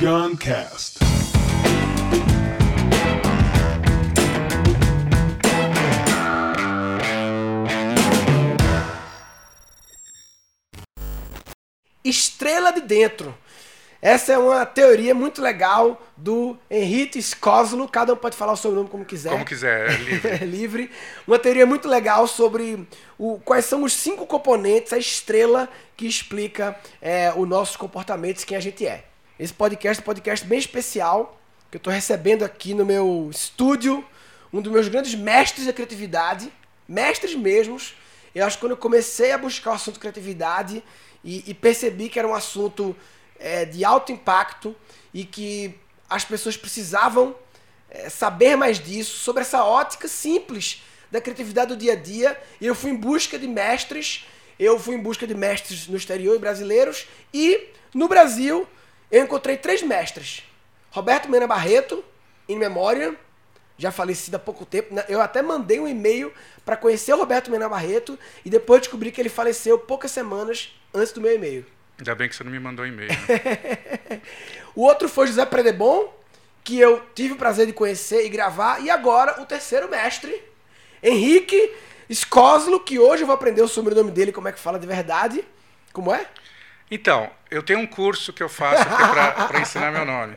Guncast. Estrela de Dentro. Essa é uma teoria muito legal do Henrique Scoslo. Cada um pode falar o seu nome como quiser. Como quiser, é livre. É livre. Uma teoria muito legal sobre o, quais são os cinco componentes, a estrela que explica é, os nossos comportamentos, quem a gente é. Esse podcast é um podcast bem especial, que eu estou recebendo aqui no meu estúdio, um dos meus grandes mestres da criatividade, mestres mesmos. Eu acho que quando eu comecei a buscar o assunto criatividade e, e percebi que era um assunto é, de alto impacto e que as pessoas precisavam é, saber mais disso, sobre essa ótica simples da criatividade do dia a dia. E eu fui em busca de mestres, eu fui em busca de mestres no exterior e brasileiros, e no Brasil eu encontrei três mestres. Roberto Mena Barreto, em memória, já falecido há pouco tempo. Eu até mandei um e-mail para conhecer o Roberto Mena Barreto e depois descobri que ele faleceu poucas semanas antes do meu e-mail. Ainda bem que você não me mandou e-mail. né? O outro foi José Predebon, que eu tive o prazer de conhecer e gravar. E agora o terceiro mestre, Henrique Scoslo, que hoje eu vou aprender o sobrenome dele, como é que fala de verdade. Como é? Então, eu tenho um curso que eu faço para ensinar meu nome.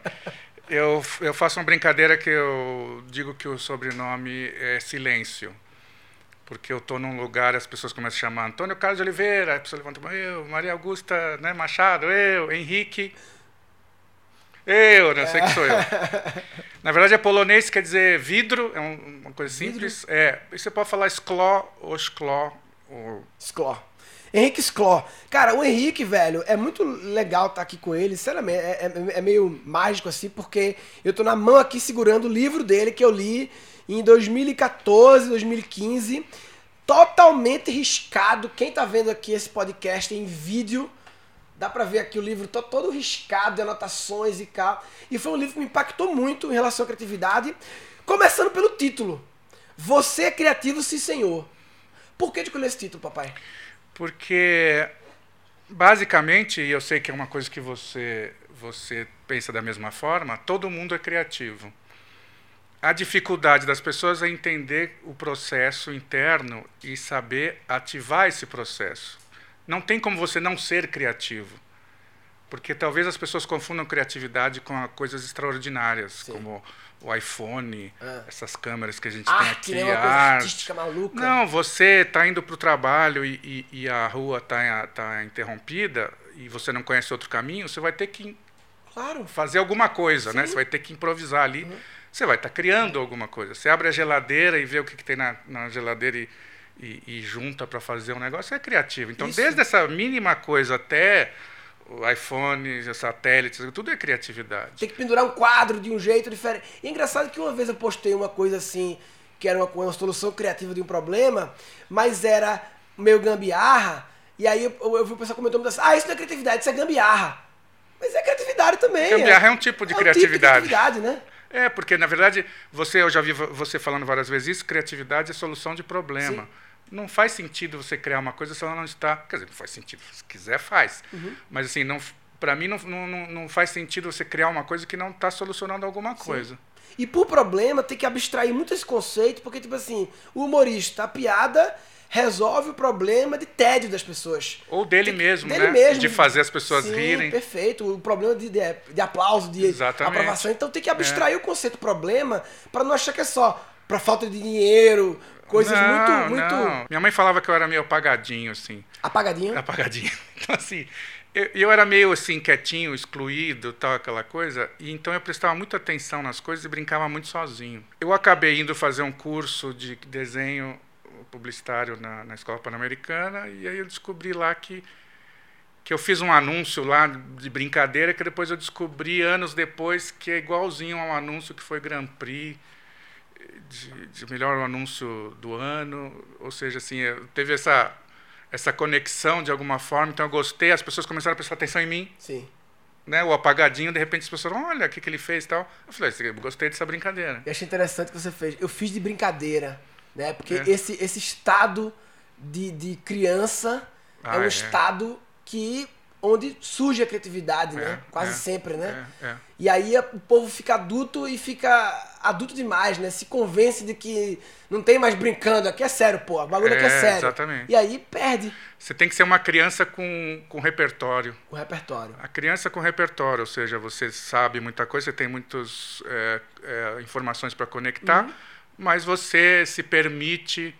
Eu, eu faço uma brincadeira que eu digo que o sobrenome é silêncio. Porque eu estou num lugar e as pessoas começam a chamar Antônio Carlos de Oliveira, a pessoa levanta a mão, eu, Maria Augusta né, Machado, eu, Henrique. Eu, não sei que sou eu. Na verdade, é polonês, quer dizer vidro, é um- uma coisa simples. É, e você pode falar escló ou escló. Ou... Scló. Henrique Scló. Cara, o Henrique, velho, é muito legal estar aqui com ele. Sinceramente, é, é- é meio mágico assim, porque eu tô na mão aqui segurando o livro dele que eu li em 2014, 2015. Totalmente riscado. Quem tá vendo aqui esse podcast em vídeo, dá pra ver aqui o livro to- todo riscado de anotações e tal. E foi um livro que me impactou muito em relação à criatividade. Começando pelo título. Você é criativo, sim, senhor. Por que escolher esse título, papai? Porque, basicamente, e eu sei que é uma coisa que você, você pensa da mesma forma, todo mundo é criativo. A dificuldade das pessoas é entender o processo interno e saber ativar esse processo. Não tem como você não ser criativo. Porque talvez as pessoas confundam criatividade com coisas extraordinárias, como o iPhone, Ah. essas câmeras que a gente Arte, tem né? aqui, Uma coisa arte. artística maluca. Não, você está indo para o trabalho e, e- e a rua está tá interrompida e você não conhece outro caminho, você vai ter que Claro. fazer alguma coisa, né? Sim. Você vai ter que improvisar ali. Você vai estar criando alguma coisa. Você abre a geladeira e vê o que, que tem na, na geladeira e, e- e junta para fazer um negócio, é criativo. Então, Isso. desde essa mínima coisa até o iPhone, os satélites, tudo é criatividade. Tem que pendurar um quadro de um jeito diferente. E é engraçado que uma vez eu postei uma coisa assim, que era uma, uma solução criativa de um problema, mas era meio gambiarra. E aí eu, eu, eu vi o pessoal comentando assim, ah, isso não é criatividade, isso é gambiarra. Mas é criatividade também. Gambiarra é um tipo de criatividade. criatividade, né? É, porque na verdade, você, eu já vi vo- você falando várias vezes isso, criatividade é solução de problema. Sim. Não faz sentido você criar uma coisa se ela não está. Quer dizer, não faz sentido. Se quiser, faz. Uhum. Mas assim, não, para mim não, não, não- faz sentido você criar uma coisa que não está solucionando alguma coisa. E por problema tem que abstrair muito esse conceito, porque, tipo assim, o humorista, a piada resolve o problema de tédio das pessoas. Ou dele que- mesmo, dele né? mesmo. De fazer as pessoas Sim, rirem. perfeito. O problema de, de, de aplauso, de Exatamente. É. aprovação. Então tem que abstrair o conceito problema para não achar que é só para falta de dinheiro, coisas Não, muito, muito não. Minha mãe falava que eu era meio apagadinho, assim. apagadinho. apagadinho. Então, assim, eu, eu era meio assim, quietinho, excluído, tal, aquela coisa, e então eu prestava muita atenção nas coisas e brincava muito sozinho. Eu acabei indo fazer um curso de desenho publicitário na, na Escola Pan-Americana, e aí eu descobri lá que, que eu fiz um anúncio lá de brincadeira, que depois eu descobri anos depois que é igualzinho a um anúncio que foi Grand Prix de, de melhor anúncio do ano, ou seja, assim, teve essa essa conexão de alguma forma, então eu gostei, as pessoas começaram a prestar atenção em mim, Sim. né? O apagadinho, de repente as pessoas falaram, olha o que, que ele fez e tal. Eu falei, eu gostei dessa brincadeira. Eu achei interessante que você fez. Eu fiz de brincadeira, né? Porque É. esse, esse estado de, de criança é Ah, um é. estado que onde surge a criatividade, né? É, Quase é, sempre, né? É, é. E aí o povo fica adulto e fica adulto demais, né? Se convence de que não tem mais brincando. Aqui é sério, pô. A bagulho aqui é É, sério. exatamente. E aí perde Você tem que ser uma criança com, com repertório. o repertório. A criança com repertório, ou seja, você sabe muita coisa, você tem muitas informações para conectar, Uhum. mas você se permite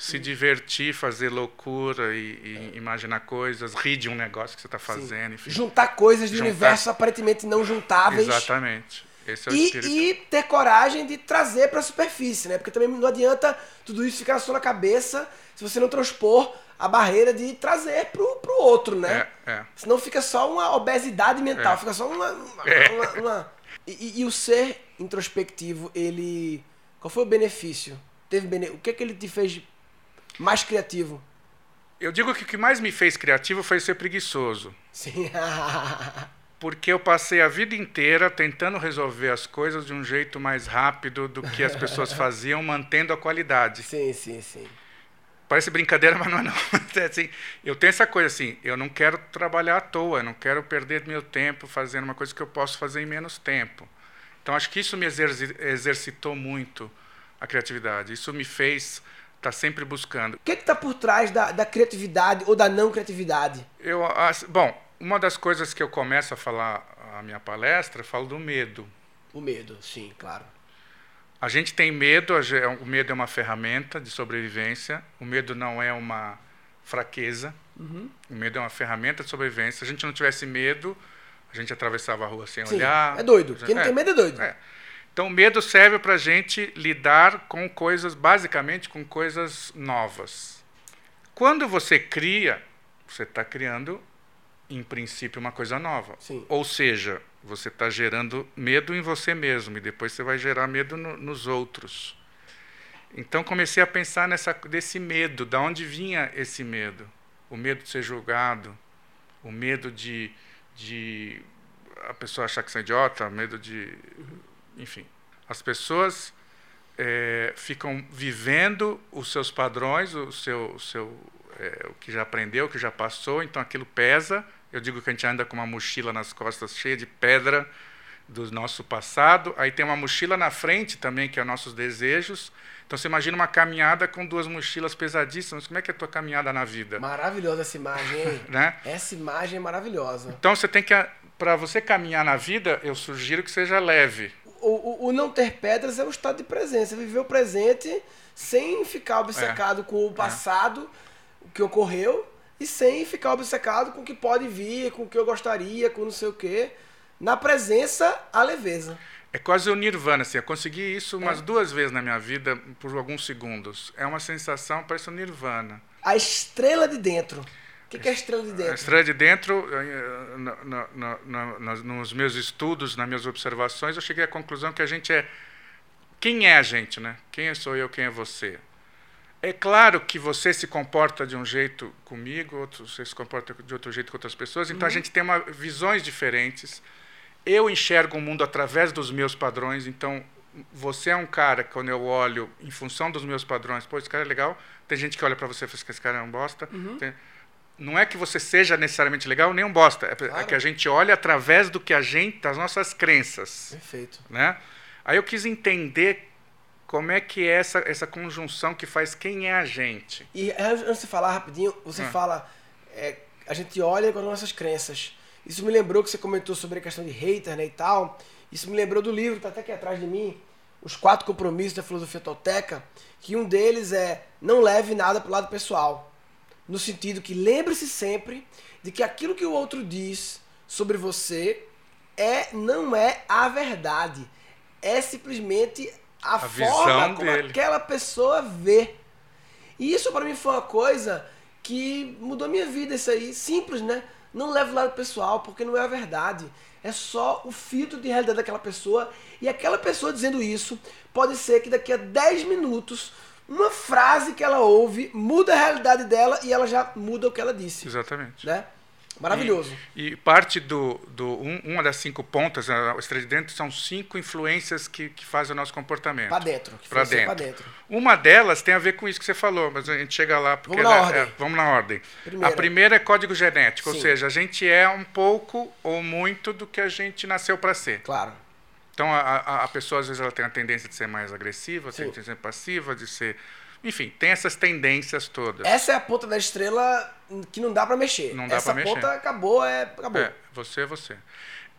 se divertir, fazer loucura e, e imaginar coisas, rir de um negócio que você está fazendo. Juntar coisas de Juntar- universos aparentemente não juntáveis. Exatamente. Esse é o E, espírito. e ter coragem de trazer para a superfície, né? Porque também não adianta tudo isso ficar só na cabeça se você não transpor a barreira de trazer pro, pro outro, né? É, é. Senão fica só uma obesidade mental, É. fica só uma. uma- É. uma- uma- E, e- e o ser introspectivo, ele. Qual foi o benefício? Teve bene... O que é que ele te fez mais criativo? Eu digo que o que mais me fez criativo foi ser preguiçoso. Sim. Porque eu passei a vida inteira tentando resolver as coisas de um jeito mais rápido do que as pessoas faziam, mantendo a qualidade. sim, sim, sim. Parece brincadeira, mas não é não. É assim, eu tenho essa coisa assim, eu não quero trabalhar à toa, não quero perder meu tempo fazendo uma coisa que eu posso fazer em menos tempo. Então acho que isso me exerci- exercitou muito a criatividade. Isso me fez estar sempre buscando. O que é que tá por trás da, da criatividade ou da não criatividade? Eu, as- bom, uma das coisas que eu começo a falar a minha palestra, eu falo do medo. O medo, sim, claro. A gente tem medo, o medo é uma ferramenta de sobrevivência, o medo não é uma fraqueza, o medo é uma ferramenta de sobrevivência. Se a gente não tivesse medo, a gente atravessava a rua sem Sim, olhar. é doido. Quem não tem medo é doido. é. Então, o medo serve para a gente lidar com coisas, basicamente com coisas novas. Quando você cria, você está criando, em princípio, uma coisa nova. Sim. Ou seja, você está gerando medo em você mesmo e depois você vai gerar medo no- nos outros. Então comecei a pensar nessa desse medo, da onde vinha esse medo? O medo de ser julgado, o medo de, de a pessoa achar que você é idiota, o medo de, enfim, as pessoas eh, ficam vivendo os seus padrões, o seu, o seu eh, o que já aprendeu, o que já passou, então aquilo pesa. Eu digo que a gente anda com uma mochila nas costas cheia de pedra do nosso passado. Aí tem uma mochila na frente também, que é nossos desejos. Então você imagina uma caminhada com duas mochilas pesadíssimas. Como é que é a tua caminhada na vida? Maravilhosa essa imagem, hein? Né? Essa imagem é maravilhosa. Então você tem que, para você caminhar na vida, eu sugiro que seja leve. O, o, o não ter pedras é um estado de presença. Viver o presente sem ficar obcecado com o passado, o que ocorreu, e sem ficar obcecado com o que pode vir, com o que eu gostaria, com não sei o quê. Na presença, a leveza. É quase o nirvana, assim. Eu consegui isso umas É. duas vezes na minha vida por alguns segundos. É uma sensação, parece um nirvana. A estrela de dentro. O que, que é a estrela de A dentro? estrela de dentro, eh, na- na- na- nos meus estudos, nas minhas observações, eu cheguei à conclusão que a gente é. Quem é a gente, né? Quem sou eu, quem é você? É claro que você se comporta de um jeito comigo, outro, você se comporta de outro jeito com outras pessoas, então a gente tem uma, visões diferentes. Eu enxergo o mundo através dos meus padrões, então você é um cara, quando eu olho em função dos meus padrões, pô, esse cara é legal. Tem gente que olha para você e fala que esse cara é um bosta. Tem- não é que você seja necessariamente legal nem um bosta, é, é Claro. que a gente olha através do que a gente, das nossas crenças, Perfeito. né? Aí eu quis entender como é que é essa, essa conjunção que faz quem é a gente. E antes de falar rapidinho, você Ah. fala, é, a gente olha com as nossas crenças. Isso me lembrou que você comentou sobre a questão de hater né, e tal. Isso me lembrou do livro que está até aqui atrás de mim, Os Quatro Compromissos da Filosofia Tolteca, que um deles é não leve nada para o lado pessoal. No sentido que lembre-se sempre de que aquilo que o outro diz sobre você é não é a verdade. É simplesmente a, A forma como dele. aquela pessoa vê. E isso para mim foi uma coisa que mudou minha vida, isso aí. Simples, né? Não leve o lado pessoal, porque não é a verdade. É só o filtro de realidade daquela pessoa. E aquela pessoa dizendo isso, pode ser que daqui a 10 minutos, uma frase que ela ouve muda a realidade dela e ela já muda o que ela disse Exatamente. né? Maravilhoso. E, e parte do, do um, uma das cinco pontas, a estrela de dentro, são cinco influências que, que fazem o nosso comportamento. Para dentro. Para dentro. dentro. Uma delas tem a ver com isso que você falou, mas a gente chega lá porque vamos na ordem. É, vamos na ordem. Primeira. A primeira é código genético, Sim. ou seja, a gente é um pouco ou muito do que a gente nasceu para ser. Claro. Então a, a, a, pessoa às vezes ela tem a tendência de ser mais agressiva, Sim. tem a ser passiva, de ser enfim, tem essas tendências todas. Essa é a ponta da estrela que não dá para mexer. Não dá Essa pra mexer. ponta acabou, é acabou. É, você é você.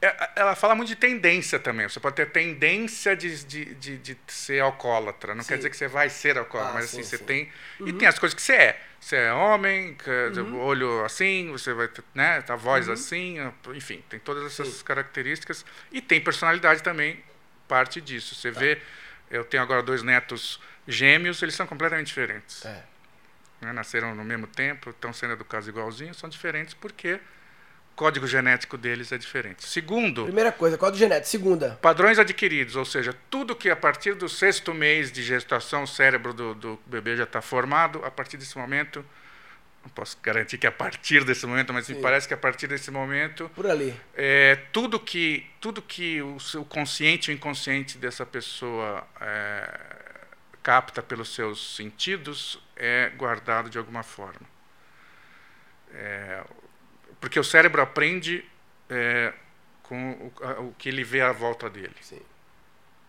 É, ela fala muito de tendência também. Você pode ter tendência de, de, de, de ser alcoólatra. Não sim. quer dizer que você vai ser alcoólatra, ah, mas assim, sim, você sim. tem. Uhum. E tem as coisas que você é. Você é homem, uhum. olho assim, você vai ter né, a voz uhum. assim, enfim, tem todas essas características. E tem personalidade também, parte disso. Você tá. vê, eu tenho agora dois netos Gêmeos, eles são completamente diferentes. É. Né? Nasceram no mesmo tempo, estão sendo educados igualzinhos, são diferentes porque código genético deles é diferente. Segundo. Primeira coisa, código genético. Segunda. Padrões adquiridos, ou seja, tudo que a partir do sexto mês de gestação o cérebro do, do bebê já está formado, a partir desse momento não posso garantir que a partir desse momento, mas Sim. me parece que a partir desse momento por ali é, tudo que tudo que o, o consciente e o inconsciente dessa pessoa é, capta pelos seus sentidos é guardado de alguma forma. É, porque o cérebro aprende é, com o, o, que ele vê à volta dele. Sim.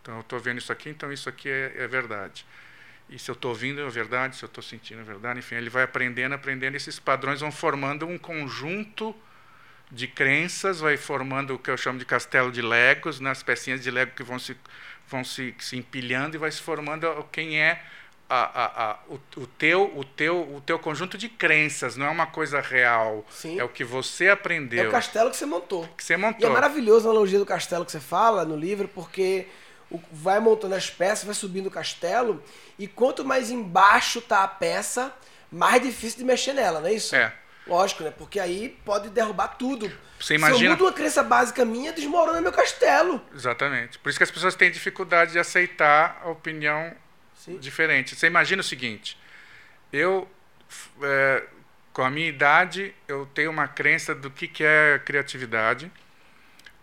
Então, eu estou vendo isso aqui, então isso aqui é, é verdade. E se eu estou ouvindo é verdade, se eu estou sentindo é verdade, enfim, ele vai aprendendo, aprendendo, esses padrões vão formando um conjunto de crenças, vai formando o que eu chamo de castelo de legos, né, as pecinhas de lego que vão se vão se, se empilhando e vai se formando quem é a, a, o, o, teu, o, teu, o teu conjunto de crenças, não é uma coisa real. Sim. É o que você aprendeu. É o castelo que você montou. Que você montou. E é maravilhoso a analogia do castelo que você fala no livro, porque vai montando as peças, vai subindo o castelo, e quanto mais embaixo tá a peça, mais difícil de mexer nela, não é isso? É. Lógico, né? Porque aí pode derrubar tudo. Você imagina... Se eu mudo uma crença básica minha, desmorona meu castelo. Exatamente. Por isso que as pessoas têm dificuldade de aceitar a opinião Sim. diferente. Você imagina o seguinte: eu, é, com a minha idade, eu tenho uma crença do que, que é criatividade.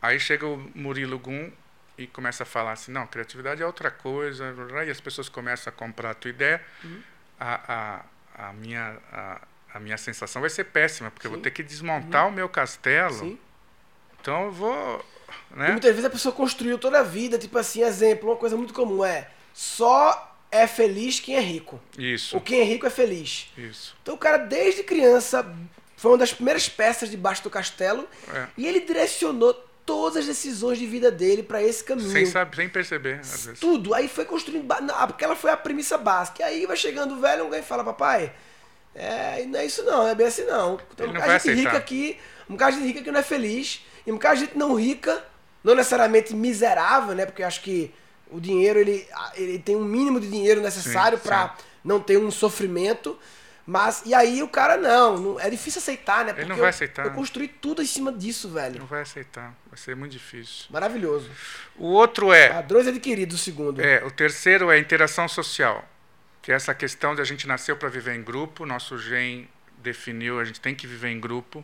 Aí chega o Murilo Gum e começa a falar assim: não, criatividade é outra coisa. E as pessoas começam a comprar a tua ideia. Uhum. A, a, a minha. A, a minha sensação vai ser péssima, porque Sim. eu vou ter que desmontar uhum. o meu castelo. Sim. Então eu vou. Né? Muitas vezes a pessoa construiu toda a vida, tipo assim, exemplo, uma coisa muito comum é só é feliz quem é rico. Isso. O quem é rico é feliz. Isso. Então o cara, desde criança, foi uma das primeiras peças debaixo do castelo é. e ele direcionou todas as decisões de vida dele para esse caminho. Sem, saber, sem perceber. Tudo. Aí foi construindo. Porque ela foi a premissa básica. E aí vai chegando o velho, alguém fala, papai é, não é isso não, não é bem assim não. Tem um bocado de gente rica aqui, um bocado de gente rica que não é feliz, e um bocado de gente não rica, não necessariamente miserável, né? Porque eu acho que o dinheiro, ele, ele tem um mínimo de dinheiro necessário para não ter um sofrimento. Mas, e aí o cara não, não, é difícil aceitar, né? Porque ele não vai aceitar. Eu, eu construí tudo em cima disso, velho. Não vai aceitar, vai ser muito difícil. Maravilhoso. O outro é. Padrões adquiridos, o segundo. É, o terceiro é interação social que é essa questão de a gente nasceu para viver em grupo, nosso gen definiu, a gente tem que viver em grupo,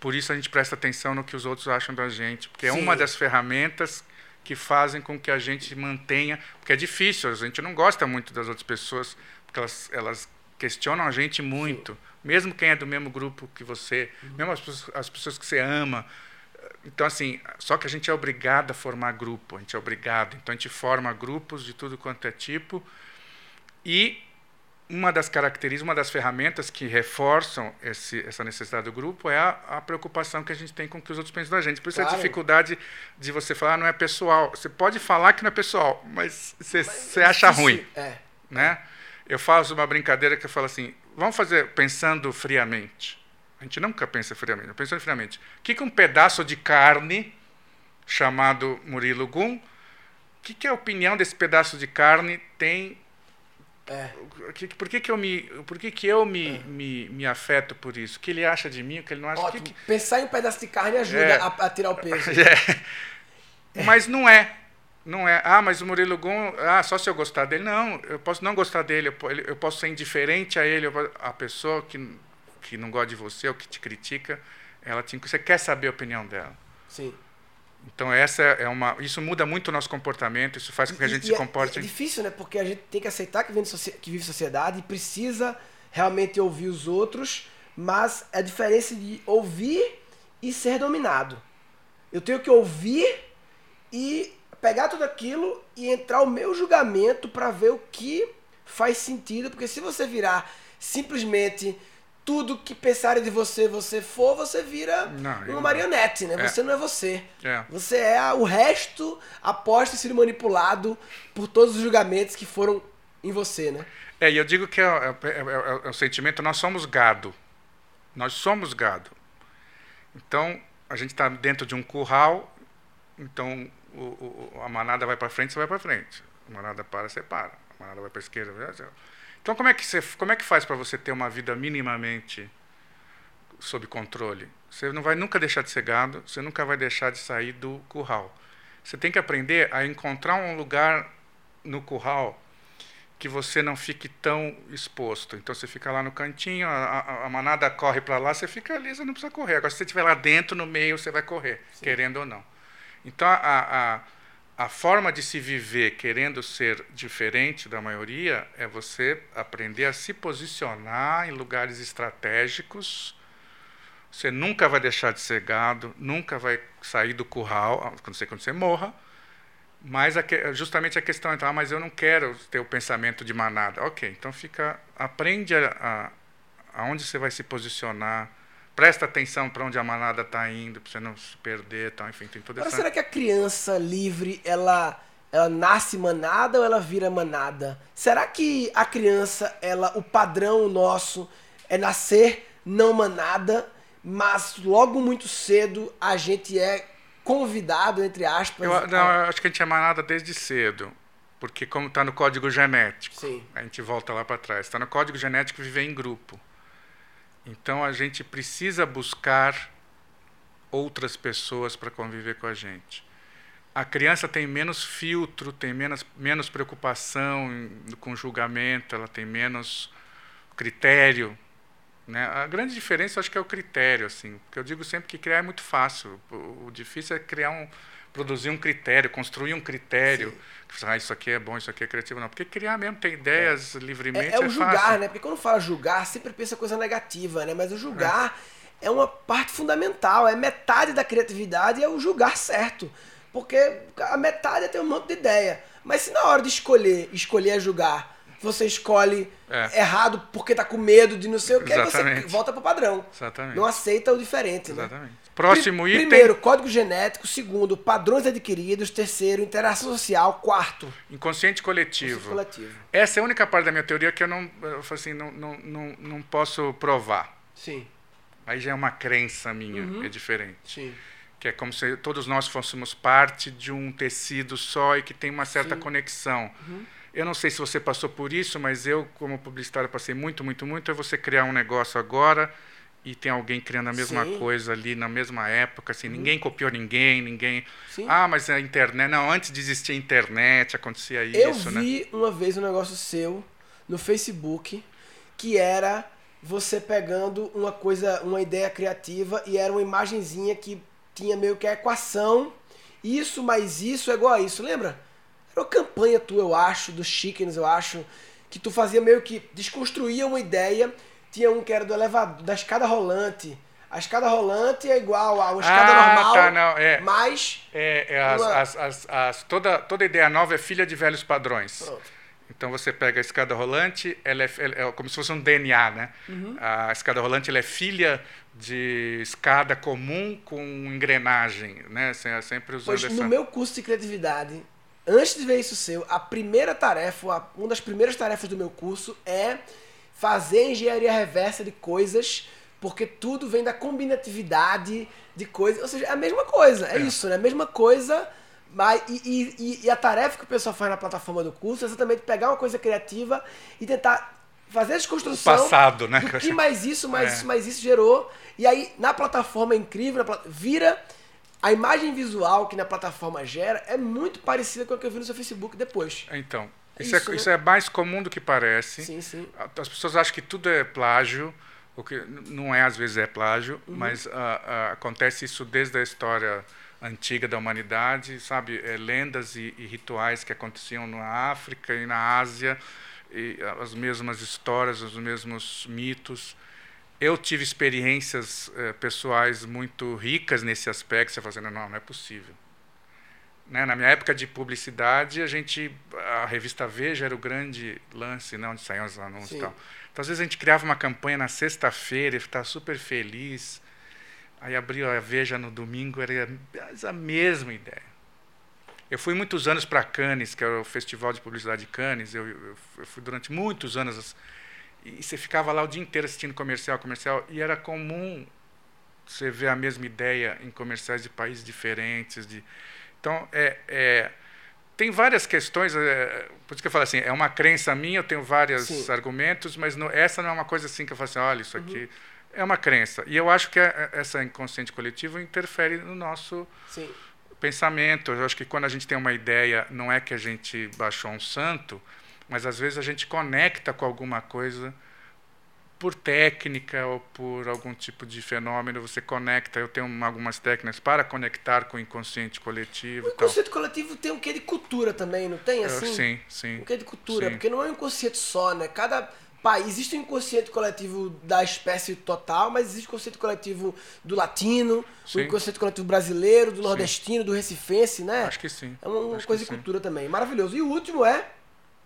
por isso a gente presta atenção no que os outros acham da gente, porque Sim. é uma das ferramentas que fazem com que a gente mantenha, porque é difícil, a gente não gosta muito das outras pessoas, porque elas, elas questionam a gente muito, Sim. mesmo quem é do mesmo grupo que você, uhum. mesmo as pessoas, as pessoas que você ama, então, assim, só que a gente é obrigado a formar grupo, a gente é obrigado. Então, a gente forma grupos de tudo quanto é tipo, e uma das características, uma das ferramentas que reforçam esse, essa necessidade do grupo é a, a, preocupação que a gente tem com o que os outros pensam da gente. Por isso claro. a dificuldade de você falar não é pessoal. Você pode falar que não é pessoal, mas você, você acha ruim. É. Né? Eu faço uma brincadeira que eu falo assim, vamos fazer pensando friamente. A gente nunca pensa friamente, pensando friamente. O que, que um pedaço de carne chamado Murilo Gum, o que, que a opinião desse pedaço de carne tem é. Por que, que eu, me, por que que eu me, é. me, me afeto por isso? O que ele acha de mim, o que ele não acha. Ótimo. Que que... Pensar em um pedaço de carne ajuda é. a, a, tirar o peso. É. Mas não é. Não é. Ah, mas o Murilo Gun, ah, só se eu gostar dele. Não, eu posso não gostar dele, eu, eu posso ser indiferente a ele. a pessoa que, que não gosta de você ou que te critica, ela tinha, você quer saber a opinião dela. Sim. Então essa é uma, isso muda muito o nosso comportamento, isso faz com que a gente e, se é, comporte. É difícil, né? Porque a gente tem que aceitar que vive, que vive sociedade e precisa realmente ouvir os outros, mas a diferença de ouvir e ser dominado. Eu tenho que ouvir e pegar tudo aquilo e entrar o meu julgamento para ver o que faz sentido, porque se você virar simplesmente tudo que pensarem de você, você for, você vira não, uma marionete, né? É. Você não é você. É. Você é o resto aposta e ser manipulado por todos os julgamentos que foram em você, né? É, e eu digo que é, é, é, é o sentimento, nós somos gado. Nós somos gado. Então, a gente está dentro de um curral, então o, o, a manada vai para frente, você vai para frente. A manada para, você para. A manada vai para a esquerda, você vai então, como é que, você, como é que faz para você ter uma vida minimamente sob controle? Você não vai nunca deixar de ser gado, você nunca vai deixar de sair do curral. Você tem que aprender a encontrar um lugar no curral que você não fique tão exposto. Então você fica lá no cantinho, a, a, manada corre para lá, você fica ali, você não precisa correr. Agora, se você estiver lá dentro, no meio, você vai correr, Sim. querendo ou não. Então a, a a forma de se viver querendo ser diferente da maioria é você aprender a se posicionar em lugares estratégicos. Você nunca vai deixar de ser gado, nunca vai sair do curral, quando você, quando você morra. Mas a, justamente a questão é, ah, mas eu não quero ter o pensamento de manada. Ok, então fica, aprende a, a, aonde você vai se posicionar, presta atenção para onde a manada está indo, para você não se perder, tal, enfim, tem toda Agora, essa... será que a criança livre, ela, ela nasce manada ou ela vira manada? Será que a criança, ela, o padrão nosso é nascer não manada, mas logo muito cedo a gente é convidado, entre aspas... Eu, não, eu acho que a gente é manada desde cedo. Porque como está no código genético, Sim. a gente volta lá para trás. Está no código genético viver em grupo. Então a gente precisa buscar outras pessoas para conviver com a gente. A criança tem menos filtro, tem menos, menos preocupação com julgamento, ela tem menos critério. Né? A grande diferença, acho que é o critério. Assim, porque eu digo sempre que criar é muito fácil. O difícil é criar um, produzir um critério, construir um critério. Sim ah, isso aqui é bom, isso aqui é criativo. Não, porque criar mesmo, ter ideias é. livremente é, é, é o julgar, fácil. né? Porque quando fala julgar, sempre pensa coisa negativa, né? Mas o julgar é. é uma parte fundamental, é metade da criatividade é o julgar certo. Porque a metade é ter um monte de ideia. Mas se na hora de escolher, escolher é julgar, você escolhe é. errado porque tá com medo de não sei o que, você volta pro padrão. Exatamente. Não aceita o diferente, né? Exatamente. Né? Próximo Pri item. Primeiro, código genético. Segundo, padrões adquiridos. Terceiro, interação social. Quarto, inconsciente coletivo. Inconsciente coletivo. Essa é a única parte da minha teoria que eu não, eu, assim, não, não, não, não posso provar. Sim. Aí já é uma crença minha, uhum. é diferente. Sim. Que é como se todos nós fôssemos parte de um tecido só e que tem uma certa Sim. conexão. Uhum. Eu não sei se você passou por isso, mas eu, como publicitário, passei muito, muito, muito. É você criar um negócio agora e tem alguém criando a mesma Sim. coisa ali na mesma época, assim, uhum. ninguém copiou ninguém, ninguém. Sim. Ah, mas a internet, não, antes de existir a internet acontecia isso, Eu né? vi uma vez um negócio seu no Facebook que era você pegando uma coisa, uma ideia criativa e era uma imagenzinha que tinha meio que a equação, isso mais isso é igual a isso, lembra? Era uma campanha tua, eu acho, dos chickens, eu acho, que tu fazia meio que desconstruía uma ideia tinha um que era do elevador, da escada rolante. A escada rolante é igual a uma escada ah, normal, tá, não, é, mas... É, é as, uma... as, as, as, toda, toda ideia nova é filha de velhos padrões. Pronto. Então você pega a escada rolante, ela é, é, como se fosse um DNA, né? Uhum. A escada rolante ela é filha de escada comum com engrenagem, né? Sempre usando pois, essa... no meu curso de criatividade, antes de ver isso seu, a primeira tarefa, uma das primeiras tarefas do meu curso é fazer engenharia reversa de coisas, porque tudo vem da combinatividade de coisas. Ou seja, é a mesma coisa, é, é. isso, né? A mesma coisa. Mas, e, e, e, a tarefa que o pessoal faz na plataforma do curso é exatamente pegar uma coisa criativa e tentar fazer a desconstrução. O passado, né? Do que mais isso, mais é. isso, mais isso gerou. E aí, na plataforma é incrível, na, vira. A imagem visual que na plataforma gera é muito parecida com a que eu vi no seu Facebook depois. Então, isso, é isso, é, né? isso é mais comum do que parece. Sim, sim. As pessoas acham que tudo é plágio, o que não é às vezes é plágio, uhum. mas uh, uh, acontece isso desde a história antiga da humanidade, sabe, é, lendas e, e, rituais que aconteciam na África e na Ásia, e as mesmas histórias, os mesmos mitos. Eu tive experiências eh, pessoais muito ricas nesse aspecto, você fazendo, não, não é possível. Né? Na minha época de publicidade, a gente, a revista Veja era o grande lance, não, onde saíam os anúncios Sim. e tal. Então, às vezes a gente criava uma campanha na sexta-feira e estava super feliz. Aí abriu a Veja no domingo, era a mesma ideia. Eu fui muitos anos para Cannes, que é o Festival de Publicidade de Cannes. Eu, eu, eu fui durante muitos anos. E você ficava lá o dia inteiro assistindo comercial, comercial. E era comum você ver a mesma ideia em comerciais de países diferentes. De... Então, é, é tem várias questões, é, por isso que eu falo assim, é uma crença minha, eu tenho vários argumentos, mas não, essa não é uma coisa assim que eu falo assim, olha, isso aqui uhum. é uma crença. E eu acho que a, é, é, essa inconsciente coletivo interfere no nosso Sim. pensamento. Eu acho que quando a gente tem uma ideia, não é que a gente baixou um santo, mas às vezes a gente conecta com alguma coisa por técnica ou por algum tipo de fenômeno, você conecta. Eu tenho algumas técnicas para conectar com o inconsciente coletivo. O inconsciente coletivo tem um quê de cultura também, não tem? Assim? Eu, sim, sim. Um quê de cultura, sim. porque não é um inconsciente só, né? Cada país. Existe um inconsciente coletivo da espécie total, mas existe o inconsciente coletivo do latino, o inconsciente coletivo brasileiro, do nordestino, sim. do recifense, né? Acho que sim. É uma coisa de cultura também. Maravilhoso. E o último é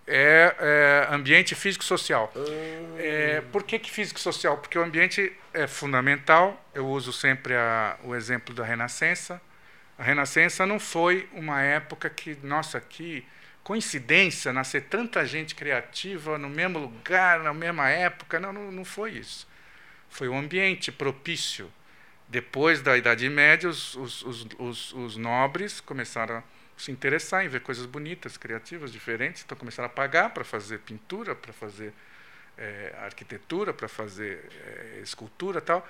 é, é ambiente físico-social. É, por que, que físico-social? Porque o ambiente é fundamental. Eu uso sempre a, o exemplo da Renascença. A Renascença não foi uma época que, nossa, que coincidência nascer tanta gente criativa no mesmo lugar, na mesma época. Não, não, não foi isso. Foi um ambiente propício. Depois da Idade Média, os, os, os, os nobres começaram a se interessar em ver coisas bonitas, criativas, diferentes, então começaram a pagar para fazer pintura, para fazer é, arquitetura, para fazer é, escultura tal.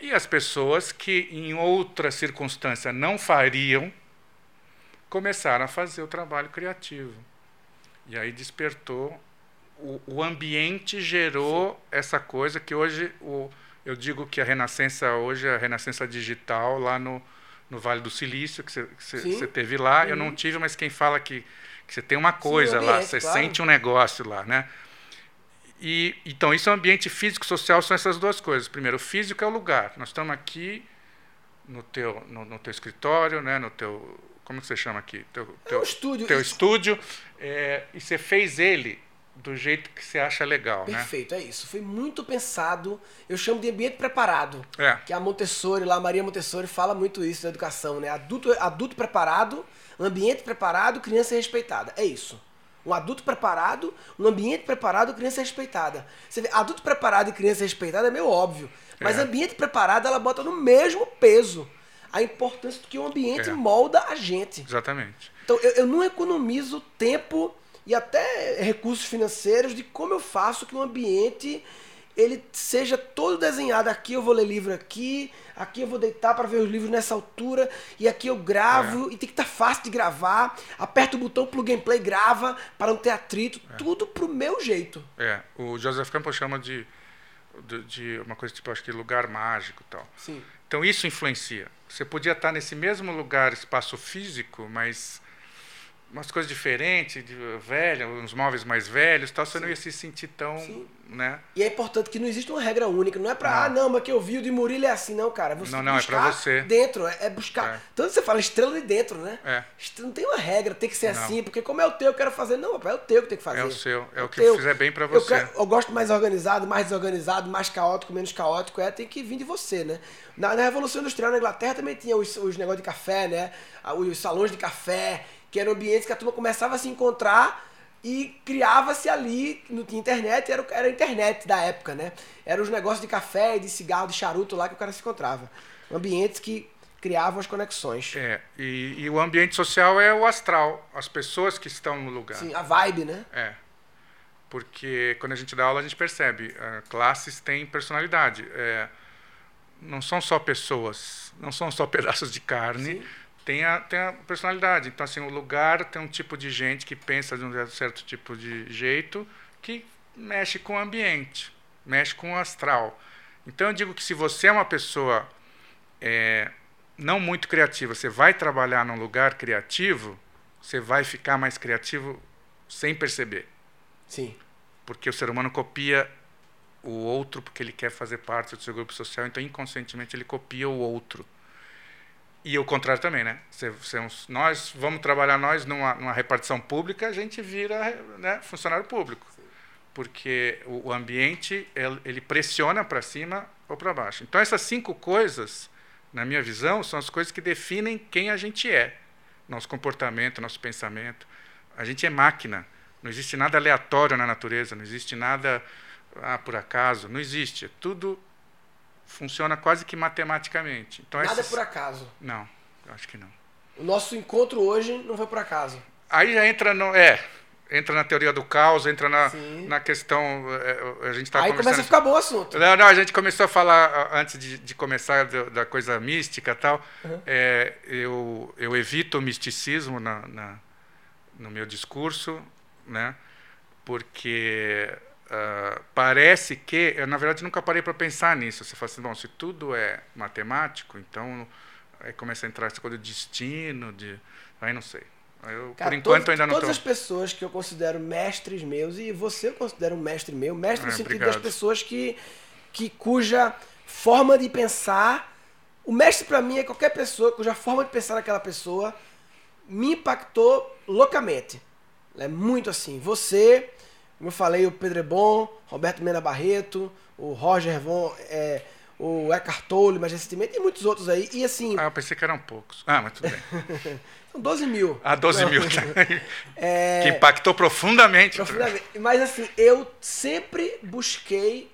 E as pessoas que em outra circunstância não fariam, começaram a fazer o trabalho criativo. E aí despertou, o, o ambiente gerou Sim. essa coisa que hoje, o, eu digo que a renascença hoje é a renascença digital lá no, no Vale do Silício, que você teve lá. Uhum. Eu não tive, mas quem fala que, que você tem uma coisa Sim, lá, você claro. sente um negócio lá, né? E, então, isso é um ambiente físico social, são essas duas coisas. Primeiro, o físico é o lugar. Nós estamos aqui no teu, no, no teu escritório, né? no teu. Como você chama aqui? Teu, é teu, estúdio. Teu estúdio. É, e você fez ele do jeito que você acha legal, né? Perfeito, né? é isso. Foi muito pensado. Eu chamo de ambiente preparado. É. Que a Montessori, lá, a Maria Montessori, fala muito isso na educação, né? Adulto, adulto preparado, ambiente preparado, criança respeitada. É isso. Um adulto preparado, um ambiente preparado, criança respeitada. Você vê, adulto preparado e criança respeitada é meio óbvio. Mas é. ambiente preparado, ela bota no mesmo peso a importância do que o ambiente é. molda a gente. Exatamente. Então, eu, eu não economizo tempo e até recursos financeiros de como eu faço que o ambiente ele seja todo desenhado. Aqui eu vou ler livro aqui, aqui eu vou deitar para ver os livros nessa altura, e aqui eu gravo, é. e tem que estar tá fácil de gravar. Aperta o botão plug and play, grava, para não ter atrito, é. tudo pro meu jeito. É, o Joseph Campbell chama de, de, de, uma coisa tipo, acho que lugar mágico tal. Sim. Então isso influencia. Você podia estar nesse mesmo lugar, espaço físico, mas umas coisas diferentes, de velha, uns móveis mais velhos, tal, você Sim. não ia se sentir tão, Sim. né? E é importante que não existe uma regra única, não é para ah, não, mas que eu vi o de Murilo é assim, não, cara. Você não, não, é para você. Dentro, é, é buscar. É. Tanto você fala estrela de dentro, né? É. Não tem uma regra, tem que ser não. assim, porque como é o teu, eu quero fazer. Não, é o teu que tem que fazer. É o seu, é, é o que teu. fizer bem para você. Eu, quero, eu, gosto mais organizado, mais desorganizado, mais caótico, menos caótico, é, tem que vir de você, né? Na, na Revolução Industrial na Inglaterra também tinha os, os negócios de café, né? Os salões de café que eram ambientes que a turma começava a se encontrar e criava-se ali, não tinha internet, era, era a internet da época, né? Eram os negócios de café, de cigarro, de charuto lá que o cara se encontrava. Ambientes que criavam as conexões. É, e, e o ambiente social é o astral, as pessoas que estão no lugar. Sim, a vibe, né? É. Porque quando a gente dá aula, a gente percebe, uh, classes têm personalidade. É, não são só pessoas, não são só pedaços de carne, Sim tem a, tem a personalidade. Então, assim, o lugar tem um tipo de gente que pensa de um certo tipo de jeito que mexe com o ambiente, mexe com o astral. Então eu digo que se você é uma pessoa é, não muito criativa, você vai trabalhar num lugar criativo, você vai ficar mais criativo sem perceber. Sim. Porque o ser humano copia o outro porque ele quer fazer parte do seu grupo social, então inconscientemente ele copia o outro. E o contrário também, né? Se, se nós vamos trabalhar nós numa, numa, repartição pública, a gente vira né, funcionário público, porque o, o ambiente ele pressiona para cima ou para baixo. Então essas cinco coisas, na minha visão, são as coisas que definem quem a gente é, nosso comportamento, nosso pensamento. A gente é máquina. Não existe nada aleatório na natureza, não existe nada ah, por acaso, não existe. Tudo funciona quase que matematicamente. Então, Nada essas... é por acaso. Não, eu acho que não. O nosso encontro hoje não foi por acaso. Aí já entra no. É, entra na teoria do caos, entra na, na questão. É, a gente tá Aí começa a ficar bom o assunto. Não, não, a gente começou a falar antes de, de começar da coisa mística e tal. Uhum. É, eu, eu evito o misticismo na, na, no meu discurso, né? Porque Uh, parece que, eu na verdade nunca parei para pensar nisso. Você fala assim, bom, se tudo é matemático, então aí começa a entrar essa coisa de destino, de, aí não sei. Eu, Cara, por enquanto todo, ainda não Todas tô... as pessoas que eu considero mestres meus e você eu considero um mestre meu, mestre no é, sentido obrigado. das pessoas que, que cuja forma de pensar, o mestre para mim é qualquer pessoa cuja forma de pensar daquela pessoa me impactou loucamente. É muito assim. Você como eu falei, o Pedrebon, Roberto Mena Barreto, o Roger Von, é, o Eckhart Tolle, mais recentemente, e muitos outros aí. E assim. Ah, eu pensei que eram poucos. Ah, mas tudo bem. São 12 mil. Ah, 12 Não. mil. é... Que impactou profundamente. Profundamente. Mas assim, eu sempre busquei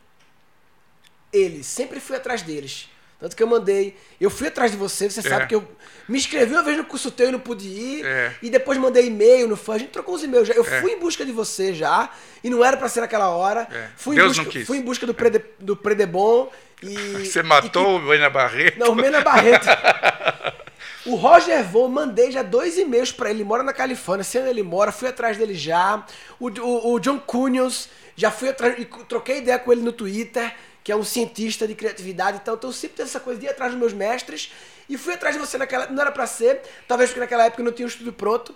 eles, sempre fui atrás deles. Tanto que eu mandei. Eu fui atrás de você, você é. sabe que eu me inscrevi uma vez no curso teu e não pude ir. É. E depois mandei e-mail no fã. A gente trocou uns e-mails já. Eu é. fui em busca de você já. E não era para ser naquela hora. É. Fui, Deus em busca, não quis. fui em busca do, Prede, do Predebon. E, você matou que, o Mena Barreto? Não, o Mena Barreto. o Roger Von, mandei já dois e-mails para ele. Ele mora na Califórnia. Sei onde ele mora. Fui atrás dele já. O, o, o John Cunions. Já fui atrás. Troquei ideia com ele no Twitter que é um cientista de criatividade. Então, eu sempre tenho essa coisa de ir atrás dos meus mestres. E fui atrás de você naquela. Não era para ser, talvez porque naquela época eu não tinha um estúdio pronto.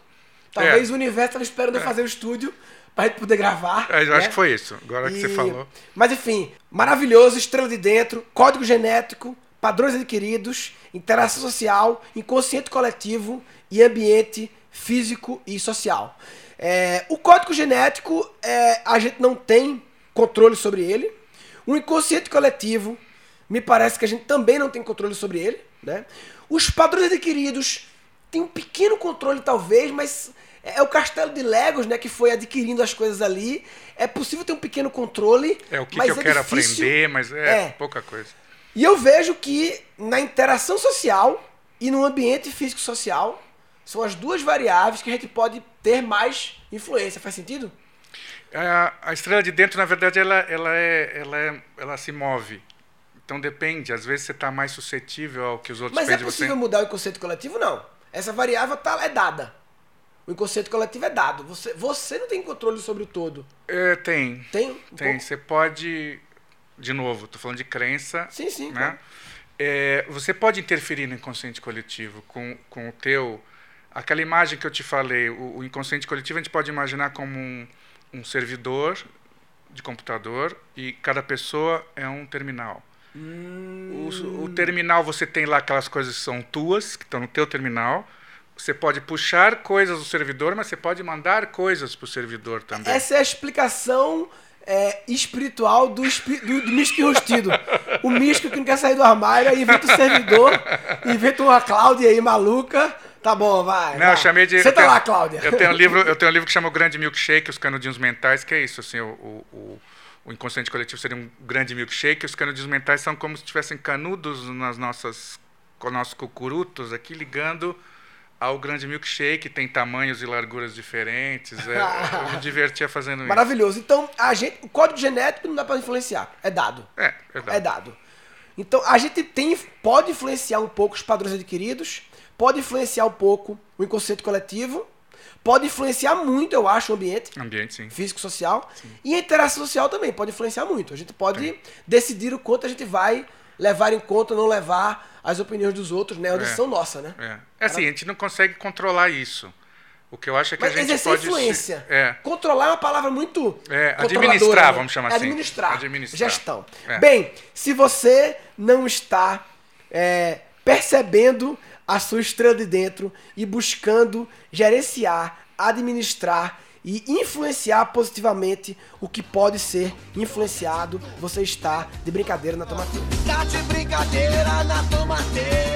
Talvez é. o universo estava esperando é. eu fazer o estúdio pra gente poder gravar. É, eu né? acho que foi isso, agora e... que você falou. Mas enfim, maravilhoso, estrela de dentro, código genético, padrões adquiridos, interação social, inconsciente coletivo e ambiente físico e social. É, o código genético, é, a gente não tem controle sobre ele. O inconsciente coletivo, me parece que a gente também não tem controle sobre ele. Né? Os padrões adquiridos têm um pequeno controle, talvez, mas é o castelo de Legos né, que foi adquirindo as coisas ali. É possível ter um pequeno controle. É o que, que eu é quero difícil. aprender, mas é, é pouca coisa. E eu vejo que na interação social e no ambiente físico-social são as duas variáveis que a gente pode ter mais influência. Faz sentido? A, a estrela de dentro, na verdade, ela, ela, é, ela, é, ela se move. Então depende. Às vezes você está mais suscetível ao que os outros Mas é possível você. mudar o inconsciente coletivo? Não. Essa variável tá, é dada. O inconsciente coletivo é dado. Você, você não tem controle sobre o todo. É, tem. Tem? Um tem. Pouco? Você pode. De novo, estou falando de crença. Sim, sim. Né? Claro. É, você pode interferir no inconsciente coletivo com, com o teu. Aquela imagem que eu te falei, o, o inconsciente coletivo a gente pode imaginar como um, um servidor de computador e cada pessoa é um terminal. Hum. O, o, terminal você tem lá aquelas coisas que são tuas, que estão no teu terminal. Você pode puxar coisas do servidor, mas você pode mandar coisas para o servidor também. Essa é a explicação é, espiritual do, do, do místico enrustido. o místico que não quer sair do armário, inventa o servidor, inventa uma Cláudia aí maluca Tá bom, vai. Não, vai. eu chamei de. Você tá lá, Cláudia. Eu tenho um livro, eu tenho um livro que chama o Grande Milkshake, os canudinhos mentais, que é isso, assim, o, o, o inconsciente coletivo seria um grande milkshake, os canudinhos mentais são como se tivessem canudos nas nossas, com nossos cucurutos aqui ligando ao grande milkshake, tem tamanhos e larguras diferentes. É, eu me divertia fazendo isso. Maravilhoso. Então, a gente, o código genético não dá para influenciar, é dado. É, é dado. É dado. Então, a gente tem, pode influenciar um pouco os padrões adquiridos, pode influenciar um pouco o inconsciente coletivo, pode influenciar muito, eu acho, o ambiente. Ambiente, sim. Físico, social. Sim. E a interação social também pode influenciar muito. A gente pode decidir o quanto a gente vai levar em conta ou não levar as opiniões dos outros, né? É uma decisão é. nossa, né? É. é assim, a gente não consegue controlar isso. O que eu acho é que Mas a gente pode... influência. É. Controlar é uma palavra muito... É, administrar, né? vamos chamar assim. Administrar. administrar. Gestão. É. Bem, se você não está é, percebendo a sua estrela de dentro e buscando gerenciar, administrar e influenciar positivamente o que pode ser influenciado, você está de brincadeira na tomateira. Tá de brincadeira na tomateira.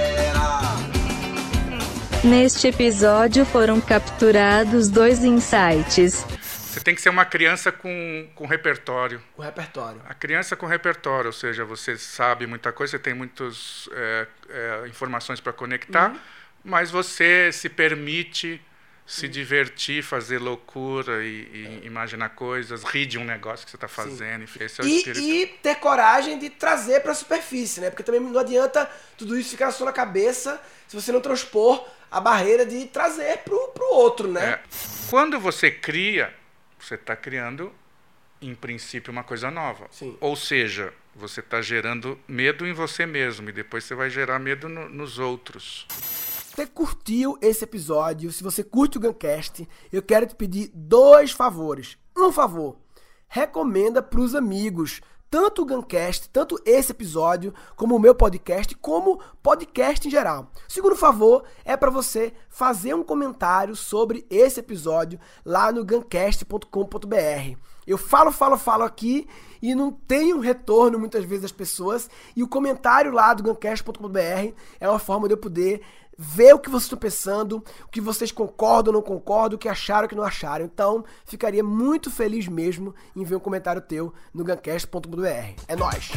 Neste episódio foram capturados dois insights. Você tem que ser uma criança com, com repertório. Com repertório. A criança com repertório, ou seja, você sabe muita coisa, você tem muitas é, é, informações para conectar, uhum. mas você se permite se divertir, fazer loucura e, e, imaginar coisas, rir de um negócio que você está fazendo. Enfim, esse é o e, e ter coragem de trazer para a superfície, né? Porque também não adianta tudo isso ficar só na cabeça se você não transpor a barreira de trazer pro, pro outro, né? É. Quando você cria, você está criando, em princípio, uma coisa nova. Sim. Ou seja, você está gerando medo em você mesmo e depois você vai gerar medo no, nos outros. Você curtiu esse episódio? Se você curte o Guncast, eu quero te pedir dois favores. Um favor, recomenda para os amigos tanto o Guncast, tanto esse episódio, como o meu podcast, como podcast em geral. Segundo favor é para você fazer um comentário sobre esse episódio lá no guncast.com.br. Eu falo, falo, falo aqui e não tenho retorno muitas vezes das pessoas, e o comentário lá do guncast.com.br é uma forma de eu poder ver o que vocês estão pensando, o que vocês concordam ou não concordam, o que acharam ou que não acharam. Então, ficaria muito feliz mesmo em ver um comentário teu no gancast.br. É nóis!